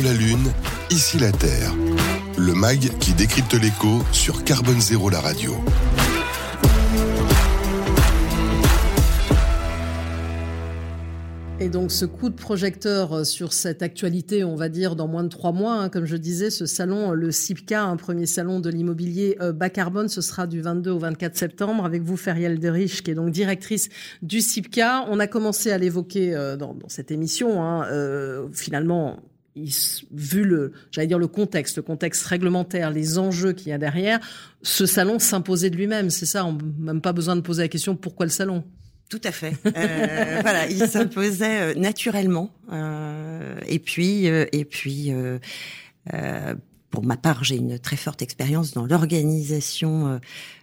La Lune, ici la Terre. Le MAG qui décrypte l'écho sur Carbone Zéro la radio. Et donc ce coup de projecteur sur cette actualité, on va dire dans moins de trois mois, hein, comme je disais, ce salon, le CIPCA, un premier salon de l'immobilier euh, bas carbone, ce sera du 22 au 24 septembre avec vous, Feriel Derich, qui est donc directrice du CIPCA. On a commencé à l'évoquer euh, dans, dans, cette émission. Hein, euh, finalement, vu le, j'allais dire le contexte, le contexte réglementaire, les enjeux qu'il y a derrière, ce salon s'imposait de lui-même. C'est ça, on n'a même pas besoin de poser la question pourquoi le salon? Tout à fait. Euh, voilà, il s'imposait euh, naturellement. Euh, et puis, euh, et puis, pour ma part, j'ai une très forte expérience dans l'organisation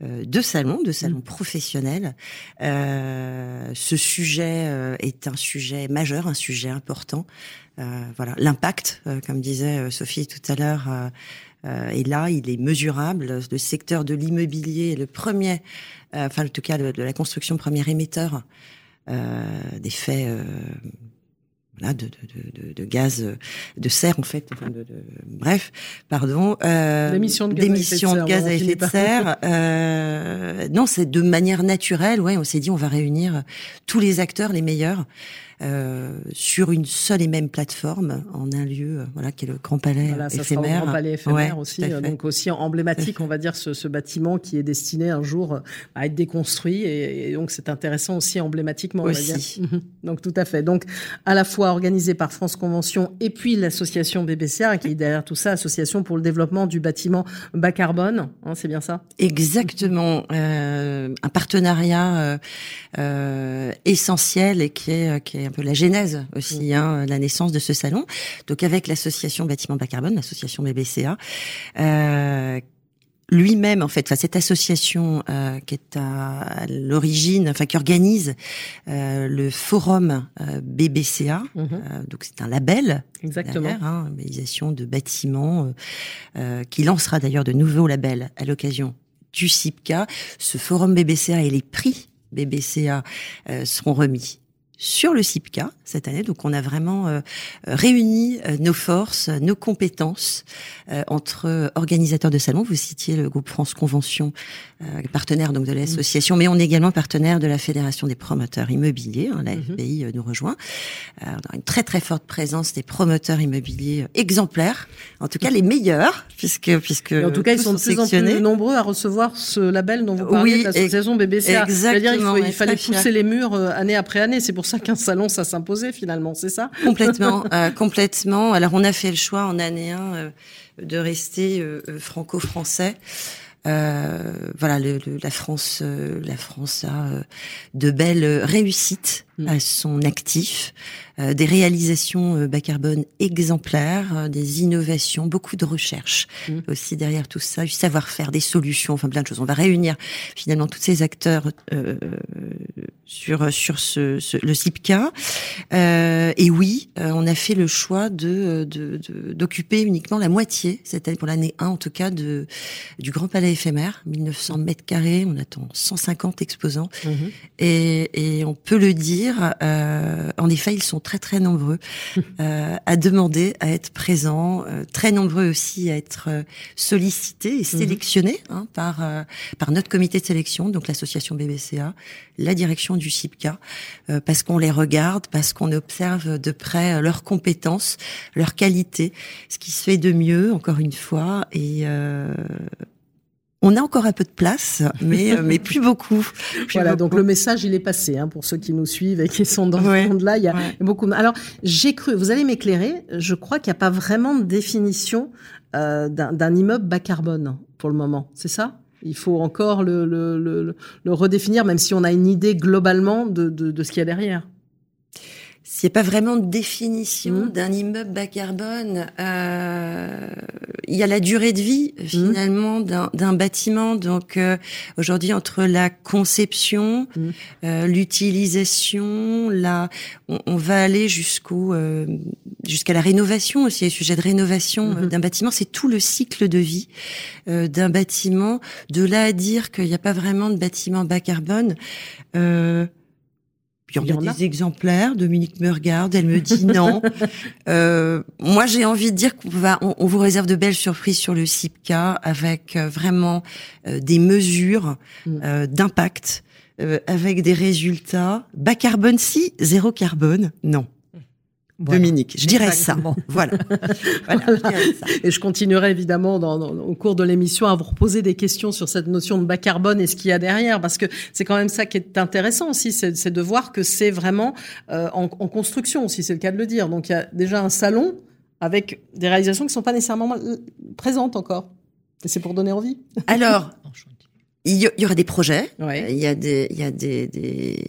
de salons, de salons mmh. professionnels. ce sujet est un sujet majeur, un sujet important. Voilà, l'impact, comme disait Sophie tout à l'heure. et là, il est mesurable. Le secteur de l'immobilier est le premier euh, enfin en tout cas de, de, la construction premier émetteur euh, des faits euh, voilà, de, de, de, gaz de serre en fait, enfin de, bref, pardon, euh, d'émissions de gaz, à effet de serre. Euh, non, c'est de manière naturelle. Ouais, on s'est dit on va réunir tous les acteurs, les meilleurs, euh, sur une seule et même plateforme en un lieu, euh, voilà, qui est le Grand Palais voilà, ça éphémère. Sera Grand Palais éphémère aussi, euh, donc aussi emblématique, on va dire, ce, ce, bâtiment qui est destiné un jour à être déconstruit, et, et donc c'est intéressant aussi emblématiquement, aussi. on va dire. Mhm. donc tout à fait. Donc à la fois organisé par France Convention et puis l'association BBCA qui est derrière tout ça, Association pour le développement du bâtiment bas carbone, hein, c'est bien ça? Exactement, euh, un partenariat euh, essentiel et qui est, qui est un peu la genèse aussi, mm. hein, la naissance de ce salon. Donc avec l'association Bâtiment Bas Carbone, l'association BBCA, euh, lui-même, en fait, enfin, cette association euh, qui est à l'origine, enfin qui organise euh, le forum euh, BBCA, mm-hmm. euh, donc c'est un label, exactement, hein, labellisation de bâtiments, euh, qui lancera d'ailleurs de nouveaux labels à l'occasion du CIPCA. Ce forum BBCA et les prix BBCA seront remis sur le CIPCA cette année. Donc on a vraiment euh, réuni euh, nos forces, nos compétences euh, entre organisateurs de salons. Vous citiez le groupe France Convention, partenaire donc de l'association, mais on est également partenaire de la Fédération des promoteurs immobiliers. Hein, la mhm. FPI nous rejoint. on a une très très forte présence des promoteurs immobiliers exemplaires, en tout cas les meilleurs, puisque puisque en tout cas ils sont de plus en plus nombreux à recevoir ce label dont vous parlez, oui, l'association BBC. Exactement. Il, il fallait pousser les murs année après année. C'est pour ça qu'un salon, ça s'imposait finalement, c'est ça? Complètement, euh, complètement. Alors on a fait le choix en année 1 euh, de rester euh, euh franco-français. Euh, voilà, le, le, la France, la France a de belles réussites. À son actif, des réalisations bas carbone exemplaires, des innovations, beaucoup de recherche mm. aussi derrière tout ça, du savoir-faire, des solutions, enfin plein de choses. On va réunir finalement tous ces acteurs sur sur ce, ce le CIPCA. Euh, et oui, euh, on a fait le choix de d'occuper de, uniquement la moitié cette année pour l'année 1 en tout cas de du Grand Palais éphémère, 1900 mètres carrés. On attend 150 exposants mmh. et, et on peut le dire. Euh, en effet, ils sont très très nombreux euh, à demander à être présents, euh, très nombreux aussi à être sollicités et mmh. sélectionnés hein, par par notre comité de sélection, donc l'association BBCA, la direction du CIPCA, euh, parce qu'on les regarde, parce qu'on observe de près euh, leurs compétences, leurs qualités, ce qui se fait de mieux, encore une fois, et euh, on a encore un peu de place, mais mais plus beaucoup. Plus voilà, beaucoup. donc le message il est passé hein, pour ceux qui nous suivent et qui sont dans ouais, ce monde-là. Il y a ouais. beaucoup. Alors j'ai cru, vous allez m'éclairer. Je crois qu'il n'y a pas vraiment de définition euh, d'un immeuble bas carbone pour le moment. C'est ça? Il faut encore le, le, le, le, redéfinir, même si on a une idée globalement de, de, de ce qu'il y a derrière. S'il n'y a pas vraiment de définition mmh. d'un immeuble bas carbone, euh, il y a la durée de vie mmh. finalement mmh. d'un bâtiment. Donc euh, aujourd'hui, entre la conception, mmh. euh, l'utilisation, la, on, on, va aller jusqu'au euh, jusqu'à la rénovation aussi. Le sujet de rénovation mmh. d'un bâtiment, c'est tout le cycle de vie euh, d'un bâtiment. De là à dire qu'il n'y a pas vraiment de bâtiment bas carbone. Euh, Il y en a, des exemplaires. Dominique me regarde, elle me dit non. euh, moi, j'ai envie de dire qu'on va, on, vous réserve de belles surprises sur le CIPCA avec euh, vraiment euh, des mesures mm. euh, d'impact, avec des résultats bas carbone si, zéro carbone non. Dominique, je dirais ça. Voilà. Et je continuerai évidemment dans, au cours de l'émission à vous reposer des questions sur cette notion de bas carbone et ce qu'il y a derrière, parce que c'est quand même ça qui est intéressant aussi, c'est de voir que c'est vraiment euh, en, en, construction, si c'est le cas de le dire. Donc il y a déjà un salon avec des réalisations qui sont pas nécessairement présentes encore. Et c'est pour donner envie. Alors, il y, aura des projets. Il y a des, il y a des, des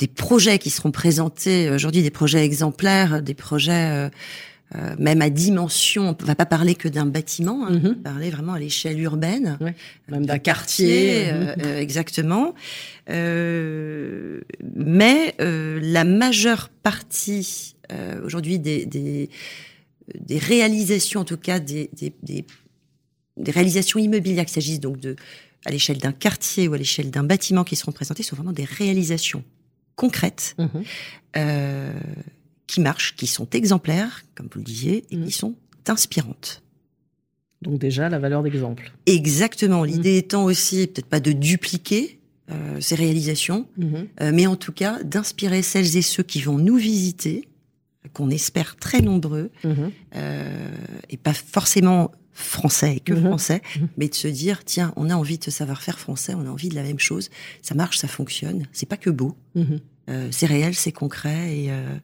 des projets qui seront présentés aujourd'hui, des projets exemplaires, des projets euh, euh, même à dimension. On va pas parler que d'un bâtiment, hein, mm-hmm. parler vraiment à l'échelle urbaine, même d'un quartier, euh, euh, exactement. mais la majeure partie aujourd'hui des, des, des réalisations, en tout cas des, des, des, des réalisations immobilières, qu'il s'agisse donc de à l'échelle d'un quartier ou à l'échelle d'un bâtiment qui seront présentées, sont vraiment des réalisations concrètes, mhm. euh, qui marchent, qui sont exemplaires, comme vous le disiez, et mhm. qui sont inspirantes. Donc déjà la valeur d'exemple. Exactement. L'idée mhm. étant aussi peut-être pas de dupliquer euh, ces réalisations, euh, mais en tout cas d'inspirer celles et ceux qui vont nous visiter, qu'on espère très nombreux, et pas forcément français et que mhm. français, mhm. mais de se dire tiens, on a envie de ce savoir-faire français, on a envie de la même chose, ça marche, ça fonctionne, c'est pas que beau, mhm. euh, c'est réel, c'est concret et, euh,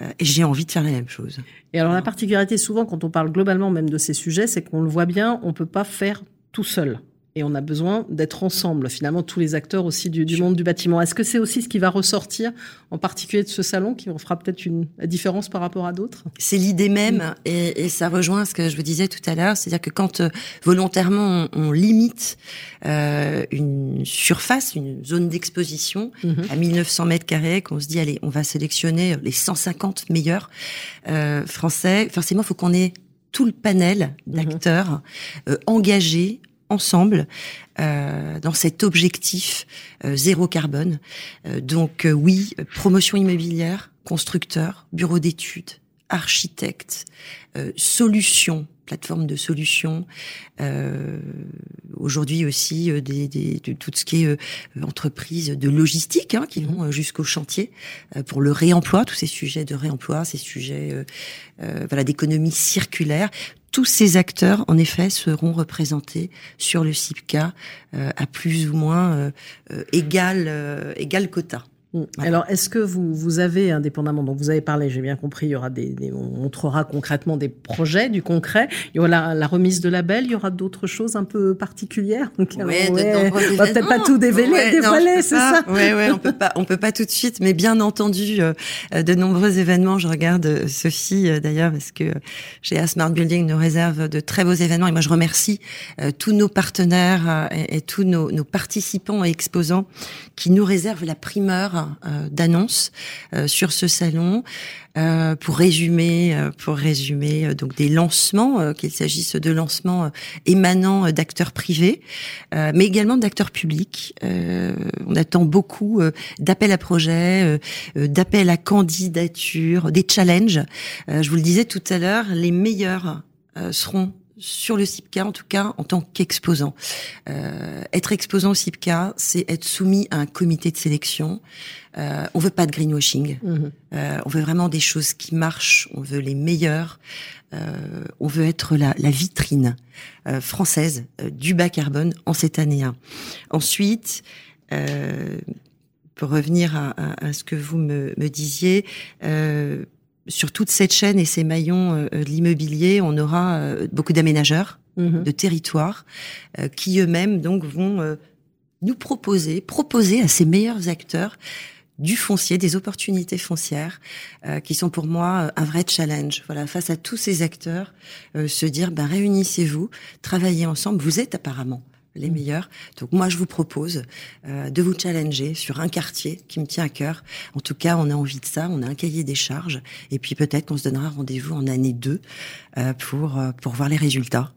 euh, et j'ai envie de faire la même chose. Et alors la particularité souvent quand on parle globalement même de ces sujets, c'est qu'on le voit bien, on peut pas faire tout seul et on a besoin d'être ensemble, finalement, tous les acteurs aussi du, du monde du bâtiment. Est-ce que c'est aussi ce qui va ressortir, en particulier de ce salon, qui fera peut-être une différence par rapport à d'autres? C'est l'idée même, et, et, ça rejoint ce que je vous disais tout à l'heure, c'est-à-dire que quand euh, volontairement on, limite euh, une surface, une zone d'exposition mhm. à 1900 mètres carrés, qu'on se dit allez, on va sélectionner les 150 meilleurs euh, français, forcément, il faut qu'on ait tout le panel mhm. d'acteurs euh, engagés ensemble euh, dans cet objectif euh, zéro carbone. Euh, donc oui, promotion immobilière, constructeur, bureau d'études, architecte, solutions, plateforme de solutions. Aujourd'hui aussi des, de tout ce qui est entreprise de logistique hein, qui vont jusqu'au chantier pour le réemploi, tous ces sujets de réemploi, ces sujets voilà d'économie circulaire tous ces acteurs, en effet, seront représentés sur le CIPCA euh, à plus ou moins euh, euh, égal, égal quota. Mm. Alors, est-ce que vous, vous avez, indépendamment, donc vous avez parlé, j'ai bien compris, il y aura des, on montrera concrètement des projets, du concret. Il y aura la, remise de label, il y aura d'autres choses un peu particulières. Donc, ouais, ouais, on va peut-être pas tout dévoiler, dévoiler, c'est ça. Oui, ouais, on peut pas, on peut pas tout de suite, mais bien entendu, euh, de nombreux événements. Je regarde euh, Sophie euh, d'ailleurs parce que chez Smart Building nous réserve de très beaux événements et moi je remercie tous nos partenaires et, tous nos, nos participants et exposants qui nous réservent la primeur euh, d'annonces euh, sur ce salon. Euh, pour résumer, pour résumer donc des lancements, qu'il s'agisse de lancements émanant d'acteurs privés, mais également d'acteurs publics. on attend beaucoup d'appels à projets, d'appels à candidature, des challenges. je vous le disais tout à l'heure, les meilleurs seront sur le CIPCA, en tout cas en tant qu'exposant. Euh, être exposant au CIPCA, c'est être soumis à un comité de sélection. Euh, on veut pas de greenwashing. Mhm. Euh, on veut vraiment des choses qui marchent. On veut les meilleures. Euh, on veut être la, la vitrine euh, française euh, du bas carbone en cette année 1. Ensuite, pour revenir à, à, à, ce que vous me, me disiez, sur toute cette chaîne et ces maillons euh, de l'immobilier, on aura euh, beaucoup d'aménageurs mhm. de territoires euh, qui eux-mêmes donc vont nous proposer, proposer à ces meilleurs acteurs du foncier, des opportunités foncières, qui sont pour moi un vrai challenge. Voilà, face à tous ces acteurs, se dire, ben réunissez-vous, travaillez ensemble. Vous êtes apparemment les meilleurs. Donc moi, je vous propose euh, de vous challenger sur un quartier qui me tient à cœur. En tout cas, on a envie de ça, on a un cahier des charges, et puis peut-être qu'on se donnera rendez-vous en année 2 euh, pour, euh, pour voir les résultats.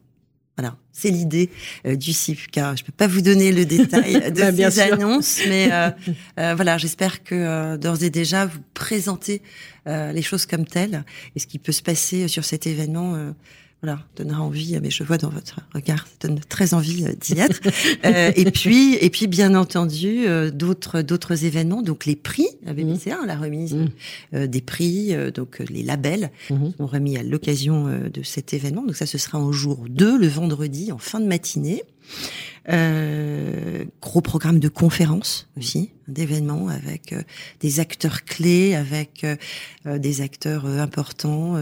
Voilà, c'est l'idée euh, du CIPCA. Je peux pas vous donner le détail de bah, ces annonces, mais euh, euh, voilà, j'espère que d'ores et déjà vous présentez les choses comme telles et ce qui peut se passer sur cet événement voilà, donnera envie, mais je vois dans votre regard, ça donne très envie euh, d'y être. euh, et puis, et puis, bien entendu, euh, d'autres, d'autres événements, donc les prix, la BBC, mmh. la remise mmh. euh, des prix, donc les labels mmh. sont remis à l'occasion de cet événement. Donc ça, ce sera en jour 2, le vendredi, en fin de matinée. Euh, gros programme de conférences aussi, d'événements avec euh, des acteurs clés, avec euh, des acteurs importants.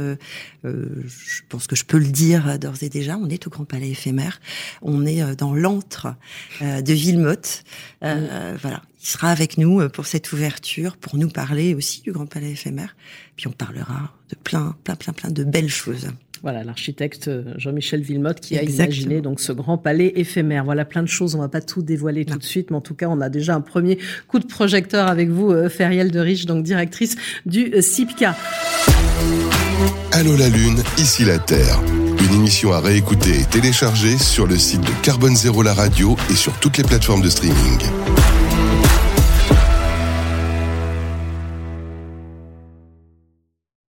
je pense que je peux le dire d'ores et déjà. On est au Grand Palais éphémère. On est dans l'antre de Villemotte. Voilà, il sera avec nous pour cette ouverture, pour nous parler aussi du Grand Palais éphémère. Puis on parlera de plein, plein, plein, plein de belles choses. Voilà, l'architecte euh, Jean-Michel Villemotte qui a imaginé donc ce grand palais éphémère. Voilà, plein de choses. On va pas tout dévoiler tout de suite, mais en tout cas, on a déjà un premier coup de projecteur avec vous, euh, Feriel de Riche, donc directrice du euh, CIPCA. Allô la Lune, ici la Terre. Une émission à réécouter et télécharger sur le site de Carbone Zéro la radio et sur toutes les plateformes de streaming.